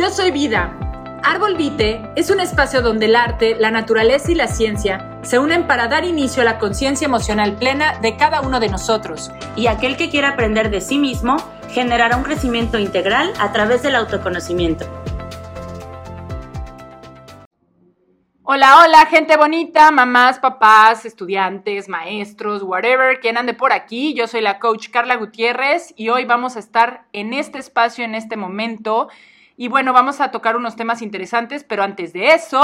Yo soy Vida. Árbol Vite es un espacio donde el arte, la naturaleza y la ciencia se unen para dar inicio a la conciencia emocional plena de cada uno de nosotros. Y aquel que quiera aprender de sí mismo generará un crecimiento integral a través del autoconocimiento. Hola, hola, gente bonita, mamás, papás, estudiantes, maestros, whatever, quien ande por aquí. Yo soy la coach Carla Gutiérrez y hoy vamos a estar en este espacio, en este momento. Y bueno, vamos a tocar unos temas interesantes, pero antes de eso...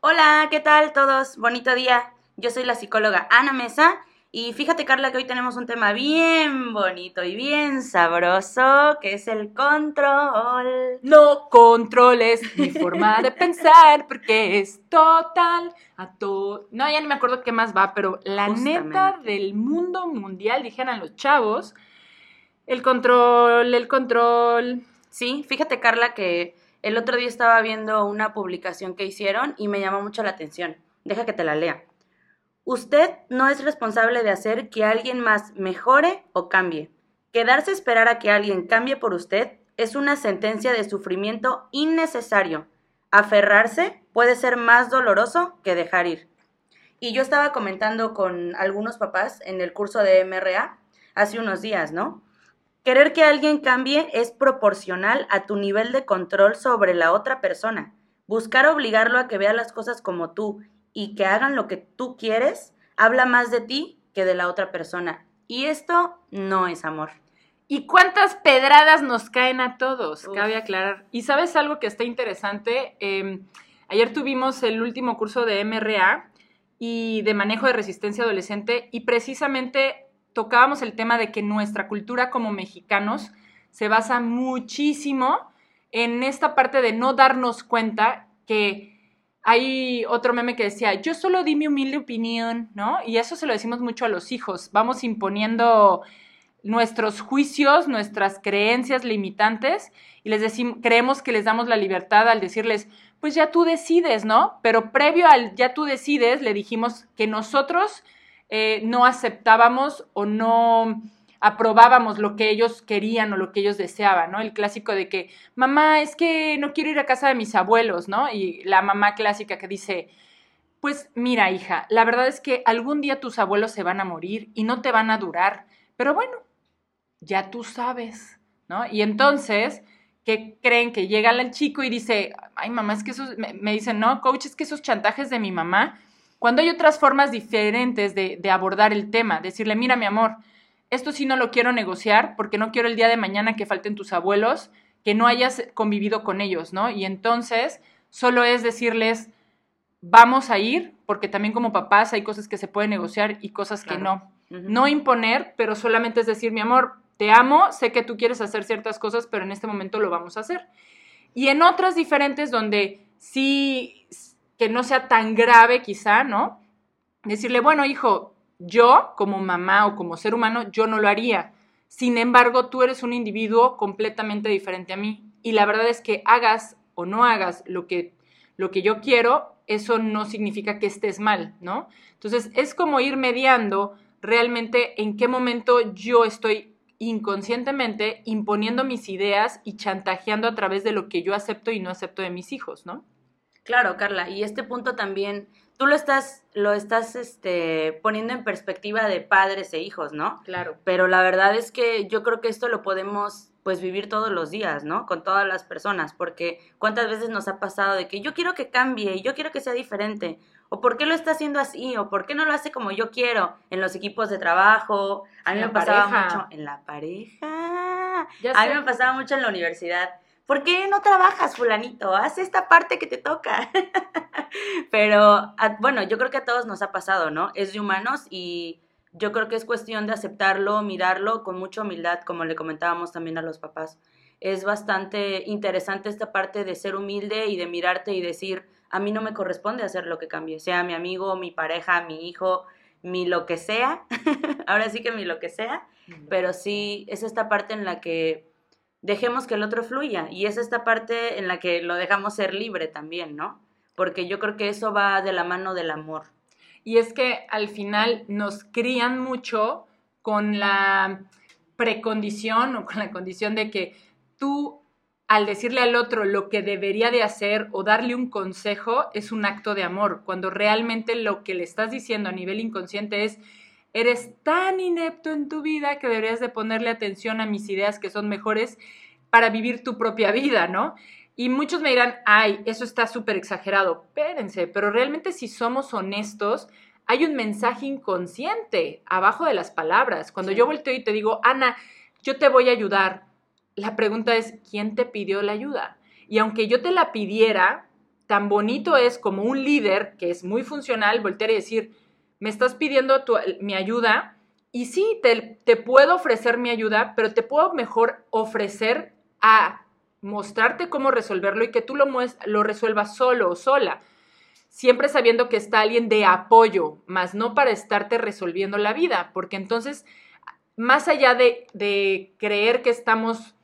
Hola, ¿qué tal todos? Bonito día. Yo soy la psicóloga Ana Mesa y fíjate, Carla, que hoy tenemos un tema bien bonito y bien sabroso, que es el control. No controles mi forma de pensar, porque es total a todo. No, ya ni me acuerdo qué más va, pero la neta del mundo mundial, dijeran los chavos, el control, el control. Sí, fíjate, Carla, que el otro día estaba viendo una publicación que hicieron y me llamó mucho la atención. Deja que te la lea. Usted no es responsable de hacer que alguien más mejore o cambie. Quedarse a esperar a que alguien cambie por usted es una sentencia de sufrimiento innecesario. Aferrarse puede ser más doloroso que dejar ir. Y yo estaba comentando con algunos papás en el curso de MRA hace unos días, ¿no? Querer que alguien cambie es proporcional a tu nivel de control sobre la otra persona. Buscar obligarlo a que vea las cosas como tú y que hagan lo que tú quieres, habla más de ti que de la otra persona. Y esto no es amor. ¿Y cuántas pedradas nos caen a todos? Cabe aclarar. Y sabes algo que está interesante. Em, ayer tuvimos el último curso de MRA y de manejo de resistencia adolescente y precisamente tocábamos el tema de que nuestra cultura como mexicanos se basa muchísimo en esta parte de no darnos cuenta que hay otro meme que decía, yo solo di mi humilde opinión, ¿no? Y eso se lo decimos mucho a los hijos. Vamos imponiendo nuestros juicios, nuestras creencias limitantes y les decimos, creemos que les damos la libertad al decirles, pues ya tú decides, ¿no? Pero previo al ya tú decides, le dijimos que nosotros eh, no aceptábamos o no aprobábamos lo que ellos querían o lo que ellos deseaban, ¿no? El clásico de que, mamá, es que no quiero ir a casa de mis abuelos, ¿no? Y la mamá clásica que dice, pues mira, hija, la verdad es que algún día tus abuelos se van a morir y no te van a durar, pero bueno, ya tú sabes, ¿no? Y entonces, ¿qué creen? Que llega el chico y dice, ay, mamá, es que esos, me, me dicen, no, coach, es que esos chantajes de mi mamá, cuando hay otras formas diferentes de, de abordar el tema, decirle, mira, mi amor, esto sí no lo quiero negociar porque no quiero el día de mañana que falten tus abuelos, que no hayas convivido con ellos, ¿no? Y entonces solo es decirles, vamos a ir, porque también como papás hay cosas que se pueden negociar y cosas que no. No imponer, pero solamente es decir, mi amor, te amo, sé que tú quieres hacer ciertas cosas, pero en este momento lo vamos a hacer. Y en otras diferentes donde sí, que no sea tan grave quizá, ¿no? Decirle, bueno, hijo, yo, como mamá o como ser humano, yo no lo haría. Sin embargo, tú eres un individuo completamente diferente a mí. Y la verdad es que hagas o no hagas lo que, lo que yo quiero, eso no significa que estés mal, ¿no? Entonces, es como ir mediando realmente en qué momento yo estoy inconscientemente imponiendo mis ideas y chantajeando a través de lo que yo acepto y no acepto de mis hijos, ¿no? Claro, Carla, y este punto también tú lo estás, lo estás este, poniendo en perspectiva de padres e hijos, ¿no? Claro. Pero la verdad es que yo creo que esto lo podemos pues vivir todos los días, ¿no? Con todas las personas, porque cuántas veces nos ha pasado de que yo quiero que cambie y yo quiero que sea diferente, o por qué lo está haciendo así, o por qué no lo hace como yo quiero en los equipos de trabajo, a mí me pasaba mucho en la pareja, a mí me pasaba mucho en la universidad ¿por qué no trabajas, fulanito? Haz esta parte que te toca. Pero bueno, yo creo que a todos nos ha pasado, ¿no? Es de humanos y yo creo que es cuestión de aceptarlo, mirarlo con mucha humildad, como le comentábamos también a los papás. Es bastante interesante esta parte de ser humilde y de mirarte y decir, a mí no me corresponde hacer lo que cambie, sea mi amigo, mi pareja, mi hijo, mi lo que sea. Ahora sí que mi lo que sea. Pero sí, es esta parte en la que dejemos que el otro fluya. Y es esta parte en la que lo dejamos ser libre también, ¿no? Porque yo creo que eso va de la mano del amor. Y es que al final nos crían mucho con la precondición o con la condición de que tú al decirle al otro lo que debería de hacer o darle un consejo es un acto de amor, cuando realmente lo que le estás diciendo a nivel inconsciente es, eres tan inepto en tu vida que deberías de ponerle atención a mis ideas que son mejores para vivir tu propia vida, ¿no? Y muchos me dirán, ay, eso está súper exagerado. Espérense, pero realmente si somos honestos, hay un mensaje inconsciente abajo de las palabras. Cuando yo volteo y te digo, Ana, yo te voy a ayudar, la pregunta es, ¿quién te pidió la ayuda? Y aunque yo te la pidiera, tan bonito es como un líder, que es muy funcional, voltear y decir, me estás pidiendo mi ayuda, y sí, te, te puedo ofrecer mi ayuda, pero te puedo mejor ofrecer a mostrarte cómo resolverlo y que tú lo, lo resuelvas solo o sola. Siempre sabiendo que está alguien de apoyo, más no para estarte resolviendo la vida, porque entonces, más allá de, de creer que estamos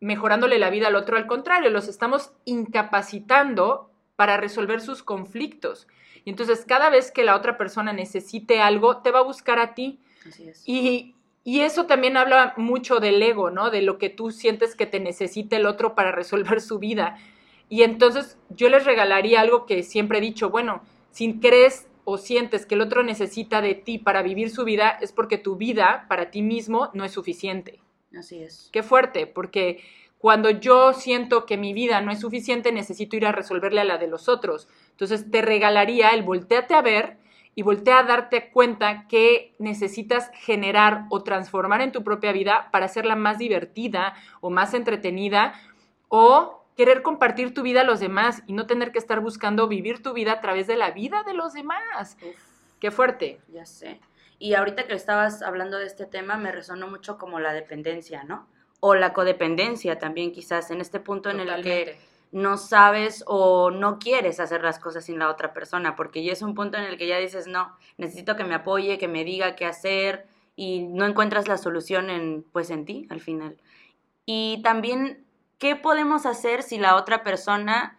mejorándole la vida al otro, al contrario, los estamos incapacitando para resolver sus conflictos. Y entonces cada vez que la otra persona necesite algo, te va a buscar a ti. Así es. Y, y eso también habla mucho del ego, ¿no? De lo que tú sientes que te necesita el otro para resolver su vida. Y entonces yo les regalaría algo que siempre he dicho, bueno, si crees o sientes que el otro necesita de ti para vivir su vida, es porque tu vida para ti mismo no es suficiente. Así es. Qué fuerte, porque cuando yo siento que mi vida no es suficiente, necesito ir a resolverle a la de los otros. Entonces te regalaría el volteate a ver y voltea a darte cuenta que necesitas generar o transformar en tu propia vida para hacerla más divertida o más entretenida o querer compartir tu vida a los demás y no tener que estar buscando vivir tu vida a través de la vida de los demás. Qué fuerte. Ya sé. Y ahorita que estabas hablando de este tema, me resonó mucho como la dependencia, ¿no? O la codependencia también, quizás, en este punto en el que no sabes o no quieres hacer las cosas sin la otra persona, porque ya es un punto en el que ya dices, no, necesito que me apoye, que me diga qué hacer, y no encuentras la solución en, pues, en ti, al final. Y también, ¿qué podemos hacer si la otra persona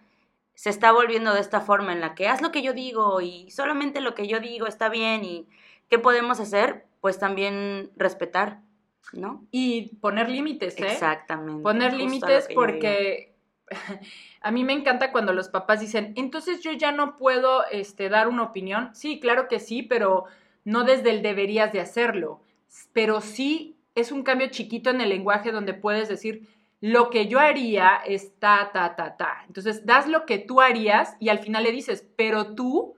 se está volviendo de esta forma en la que haz lo que yo digo y solamente lo que yo digo está bien y ¿Qué podemos hacer? Pues también respetar, ¿no? Y poner límites, ¿eh? Exactamente. Poner límites porque a mí me encanta cuando los papás dicen, entonces yo ya no puedo este, dar una opinión. Sí, claro que sí, pero no desde el deberías de hacerlo. Pero sí es un cambio chiquito en el lenguaje donde puedes decir, lo que yo haría es ta, ta, ta, ta. Entonces das lo que tú harías y al final le dices, pero tú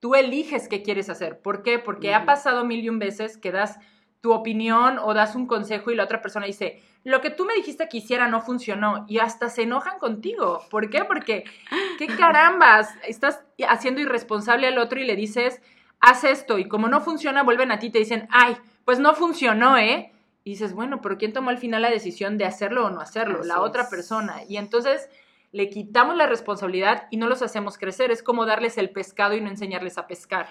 tú eliges qué quieres hacer. ¿Por qué? Porque ha pasado mil y un veces que das tu opinión o das un consejo y la otra persona dice, lo que tú me dijiste que hiciera no funcionó y hasta se enojan contigo. ¿Por qué? Porque, ¿qué carambas? Estás haciendo irresponsable al otro y le dices, haz esto y como no funciona, vuelven a ti y te dicen, ay, pues no funcionó, ¿eh? Y dices, bueno, pero ¿quién tomó al final la decisión de hacerlo o no hacerlo? la otra persona. Y entonces le quitamos la responsabilidad y no los hacemos crecer. Es como darles el pescado y no enseñarles a pescar.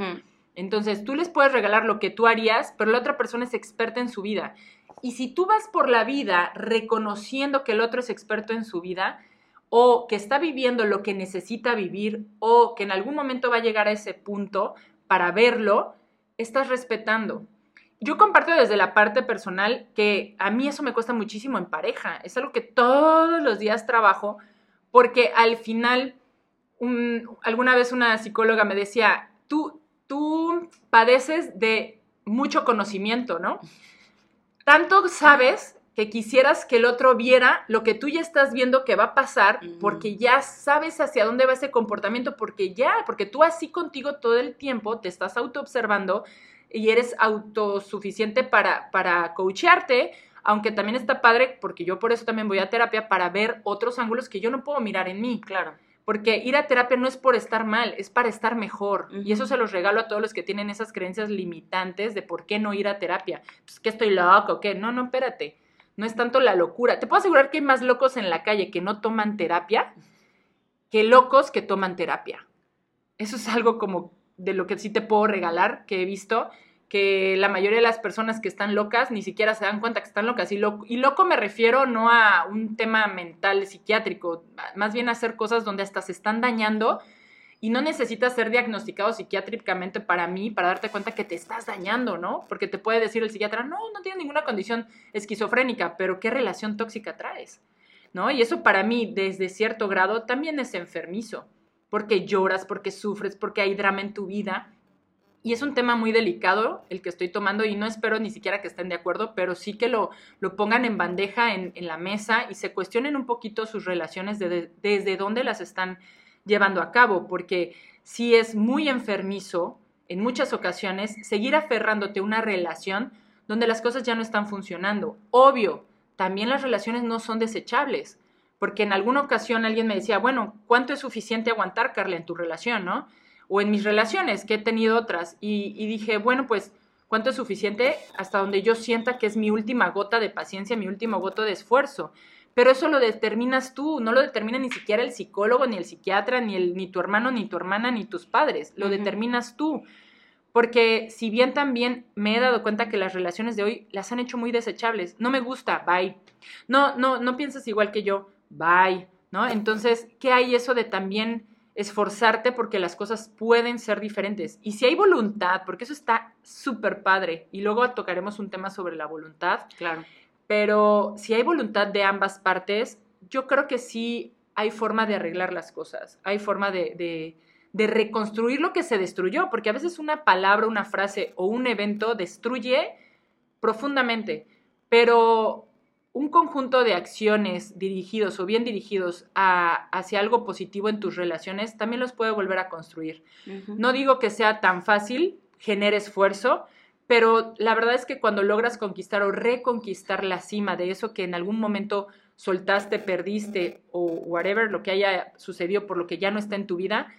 Entonces, tú les puedes regalar lo que tú harías, pero la otra persona es experta en su vida. Y si tú vas por la vida reconociendo que el otro es experto en su vida, o que está viviendo lo que necesita vivir, o que en algún momento va a llegar a ese punto para verlo, estás respetando. Yo comparto desde la parte personal que a mí eso me cuesta muchísimo en pareja. Es algo que todos los días trabajo porque al final, alguna vez una psicóloga me decía, tú, tú padeces de mucho conocimiento, ¿no? Tanto sabes que quisieras que el otro viera lo que tú ya estás viendo que va a pasar, porque ya sabes hacia dónde va ese comportamiento, porque ya, porque tú así contigo todo el tiempo te estás autoobservando y eres autosuficiente para, para coachearte aunque también está padre, porque yo por eso también voy a terapia, para ver otros ángulos que yo no puedo mirar en mí. Claro. Porque ir a terapia no es por estar mal, es para estar mejor. Y eso se los regalo a todos los que tienen esas creencias limitantes de por qué no ir a terapia. Pues que estoy loco, o qué. No, no, espérate. No es tanto la locura. Te puedo asegurar que hay más locos en la calle que no toman terapia que locos que toman terapia. Eso es algo como de lo que sí te puedo regalar, que he visto, que la mayoría de las personas que están locas ni siquiera se dan cuenta que están locas. Y, y loco me refiero no a un tema mental, psiquiátrico, más bien a hacer cosas donde hasta se están dañando y no necesitas ser diagnosticado psiquiátricamente para mí, para darte cuenta que te estás dañando, ¿no? Porque te puede decir el psiquiatra, no, no tienes ninguna condición esquizofrénica, pero ¿qué relación tóxica traes? ¿no? Y eso para mí, desde cierto grado, también es enfermizo, porque lloras, porque sufres, porque hay drama en tu vida. Y es un tema muy delicado el que estoy tomando y no espero ni siquiera que estén de acuerdo, pero sí que lo, lo pongan en bandeja en, la mesa y se cuestionen un poquito sus relaciones desde dónde las están llevando a cabo, porque si es muy enfermizo en muchas ocasiones seguir aferrándote a una relación donde las cosas ya no están funcionando. Obvio, también las relaciones no son desechables, porque en alguna ocasión alguien me decía, bueno, ¿cuánto es suficiente aguantar, Carla, en tu relación, no? O en mis relaciones, que he tenido otras, y, dije, bueno, pues, ¿cuánto es suficiente hasta donde yo sienta que es mi última gota de paciencia, mi último gota de esfuerzo? Pero eso lo determinas tú, no lo determina ni siquiera el psicólogo, ni el psiquiatra, ni, el, ni tu hermano, ni tu hermana, ni tus padres, lo determinas tú. Porque si bien también me he dado cuenta que las relaciones de hoy las han hecho muy desechables, no me gusta, bye. No, no, no piensas igual que yo, bye, ¿no? Entonces, ¿qué hay eso de también esforzarte porque las cosas pueden ser diferentes? Y si hay voluntad, porque eso está súper padre, y luego tocaremos un tema sobre la voluntad. Claro. Pero si hay voluntad de ambas partes, yo creo que sí hay forma de arreglar las cosas, hay forma de de reconstruir lo que se destruyó, porque a veces una palabra, una frase o un evento destruye profundamente, pero un conjunto de acciones dirigidos o bien dirigidos hacia algo positivo en tus relaciones también los puede volver a construir. No digo que sea tan fácil, genere esfuerzo, pero la verdad es que cuando logras conquistar o reconquistar la cima de eso que en algún momento soltaste, perdiste o whatever, lo que haya sucedido por lo que ya no está en tu vida,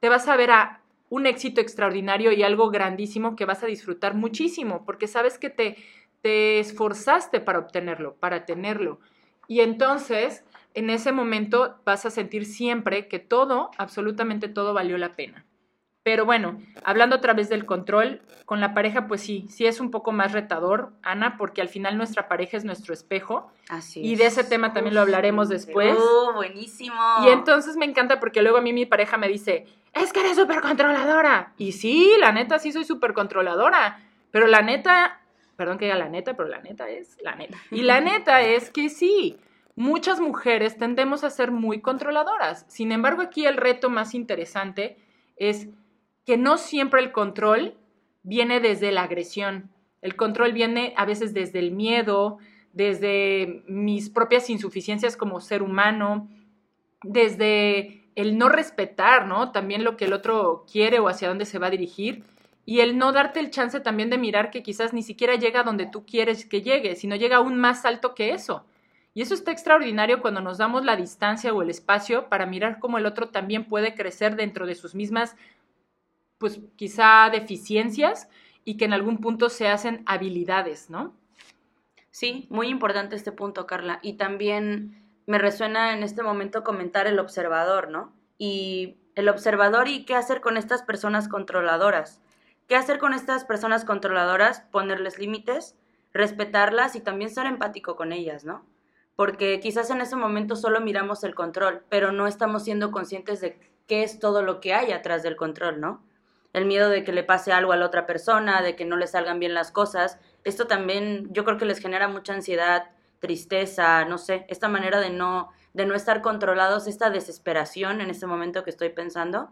te vas a ver a un éxito extraordinario y algo grandísimo que vas a disfrutar muchísimo, porque sabes que te, te esforzaste para obtenerlo, para tenerlo. Y entonces, en ese momento vas a sentir siempre que todo, absolutamente todo valió la pena. Pero bueno, hablando otra vez del control, con la pareja, pues sí, sí es un poco más retador, Ana, porque al final nuestra pareja es nuestro espejo. Así y de ese tema también lo hablaremos después. ¡Oh, buenísimo! Y entonces me encanta porque luego a mí mi pareja me dice, es que eres súper controladora. Y sí, la neta, sí soy súper controladora. Pero la neta, perdón que diga la neta, pero la neta es la neta. Y la neta es que sí, muchas mujeres tendemos a ser muy controladoras. Sin embargo, aquí el reto más interesante es que no siempre el control viene desde la agresión. El control viene a veces desde el miedo, desde mis propias insuficiencias como ser humano, desde el no respetar, ¿no? También lo que el otro quiere o hacia dónde se va a dirigir y el no darte el chance también de mirar que quizás ni siquiera llega donde tú quieres que llegue, sino llega aún más alto que eso. Y eso está extraordinario cuando nos damos la distancia o el espacio para mirar cómo el otro también puede crecer dentro de sus mismas pues quizá deficiencias y que en algún punto se hacen habilidades, ¿no? Sí, muy importante este punto, Carla. Y también me resuena en este momento comentar el observador, ¿no? Y el observador y qué hacer con estas personas controladoras. ¿Qué hacer con estas personas controladoras? Ponerles límites, respetarlas y también ser empático con ellas, ¿no? Porque quizás en ese momento solo miramos el control, pero no estamos siendo conscientes de qué es todo lo que hay atrás del control, ¿no? el miedo de que le pase algo a la otra persona, de que no le salgan bien las cosas. Esto también yo creo que les genera mucha ansiedad, tristeza, no sé, esta manera de no de no estar controlados, esta desesperación en este momento que estoy pensando,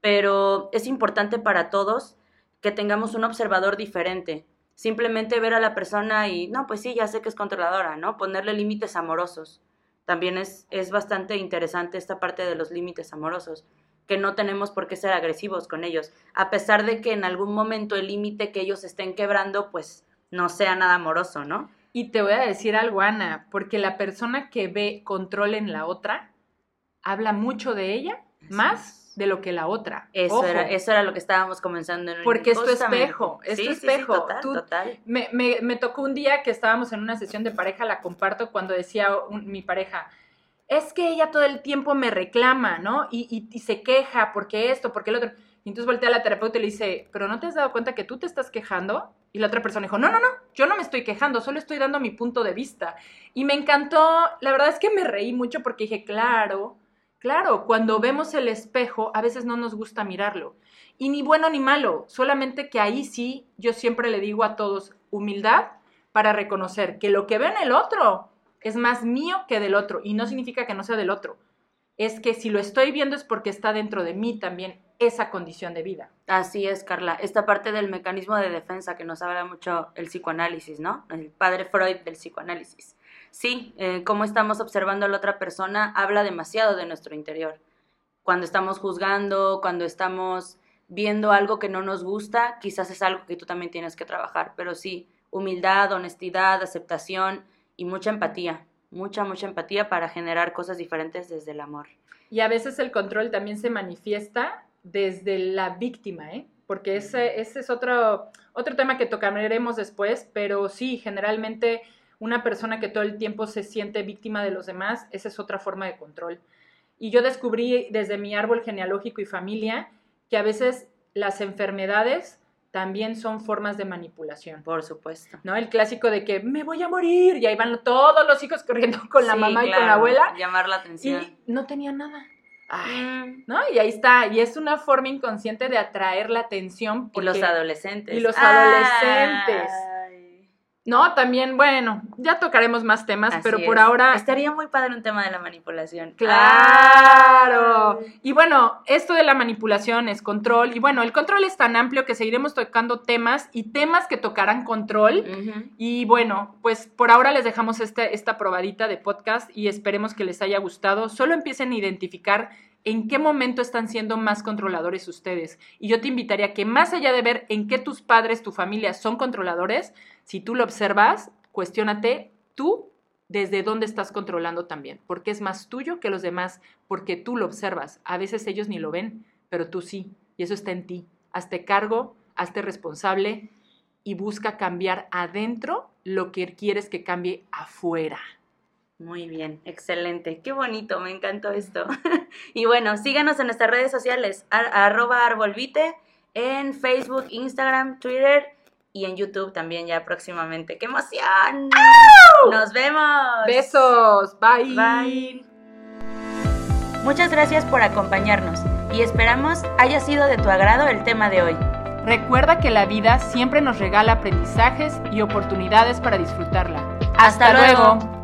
pero es importante para todos que tengamos un observador diferente. Simplemente ver a la persona y, no, pues sí, ya sé que es controladora, ¿no? Ponerle límites amorosos. También es, es bastante interesante esta parte de los límites amorosos que no tenemos por qué ser agresivos con ellos, a pesar de que en algún momento el límite que ellos estén quebrando, pues no sea nada amoroso, ¿no? Y te voy a decir algo, Ana, porque la persona que ve control en la otra habla mucho de ella, más de lo que la otra. Eso, era, eso era lo que estábamos comenzando en Porque es tu espejo, es tu espejo. total, total. Me, me, me, tocó un día que estábamos en una sesión de pareja, la comparto, cuando decía mi pareja, es que ella todo el tiempo me reclama, ¿no? Y, y, se queja porque esto, porque el otro. Y entonces voltea a la terapeuta y le dice, pero ¿no te has dado cuenta que tú te estás quejando? Y la otra persona dijo, no, no, no, yo no me estoy quejando, solo estoy dando mi punto de vista. Y me encantó, la verdad es que me reí mucho porque dije, claro, claro, cuando vemos el espejo, a veces no nos gusta mirarlo. Y ni bueno ni malo, solamente que ahí sí, yo siempre le digo a todos, humildad para reconocer que lo que ve en el otro es más mío que del otro y no significa que no sea del otro. Es que si lo estoy viendo es porque está dentro de mí también esa condición de vida. Así es, Carla. Esta parte del mecanismo de defensa que nos habla mucho el psicoanálisis, ¿no? El padre Freud del psicoanálisis. Sí, eh, cómo estamos observando a la otra persona habla demasiado de nuestro interior. Cuando estamos juzgando, cuando estamos viendo algo que no nos gusta, quizás es algo que tú también tienes que trabajar, pero sí, humildad, honestidad, aceptación y mucha empatía, mucha, mucha empatía para generar cosas diferentes desde el amor. Y a veces el control también se manifiesta desde la víctima, ¿eh? Porque ese, ese es otro, otro tema que tocaremos después, pero sí, generalmente una persona que todo el tiempo se siente víctima de los demás, esa es otra forma de control. Y yo descubrí desde mi árbol genealógico y familia que a veces las enfermedades también son formas de manipulación. Por supuesto. ¿No? El clásico de que me voy a morir y ahí van todos los hijos corriendo con la mamá y con la abuela. Llamar la atención. Y no tenía nada. Mm. ¿No? Y ahí está. Y es una forma inconsciente de atraer la atención. y los adolescentes. Y los adolescentes. No, también, bueno, ya tocaremos más temas, pero por ahora... Estaría muy padre un tema de la manipulación. Claro. Y bueno, esto de la manipulación es control. Y bueno, el control es tan amplio que seguiremos tocando temas y temas que tocarán control. Y bueno, pues por ahora les dejamos este, esta probadita de podcast y esperemos que les haya gustado. Solo empiecen a identificar en qué momento están siendo más controladores ustedes. Y yo te invitaría que más allá de ver en qué tus padres, tu familia son controladores, si tú lo observas, cuestiónate tú desde dónde estás controlando también, porque es más tuyo que los demás, porque tú lo observas. A veces ellos ni lo ven, pero tú sí, y eso está en ti. Hazte cargo, hazte responsable y busca cambiar adentro lo que quieres que cambie afuera. Muy bien, excelente. Qué bonito, me encantó esto. y bueno, síganos en nuestras redes sociales, arroba arbolvite, en Facebook, Instagram, Twitter y en YouTube también ya próximamente. ¡Qué emoción! ¡Nos vemos! Besos, bye. Bye. Muchas gracias por acompañarnos y esperamos haya sido de tu agrado el tema de hoy. Recuerda que la vida siempre nos regala aprendizajes y oportunidades para disfrutarla. Hasta, luego.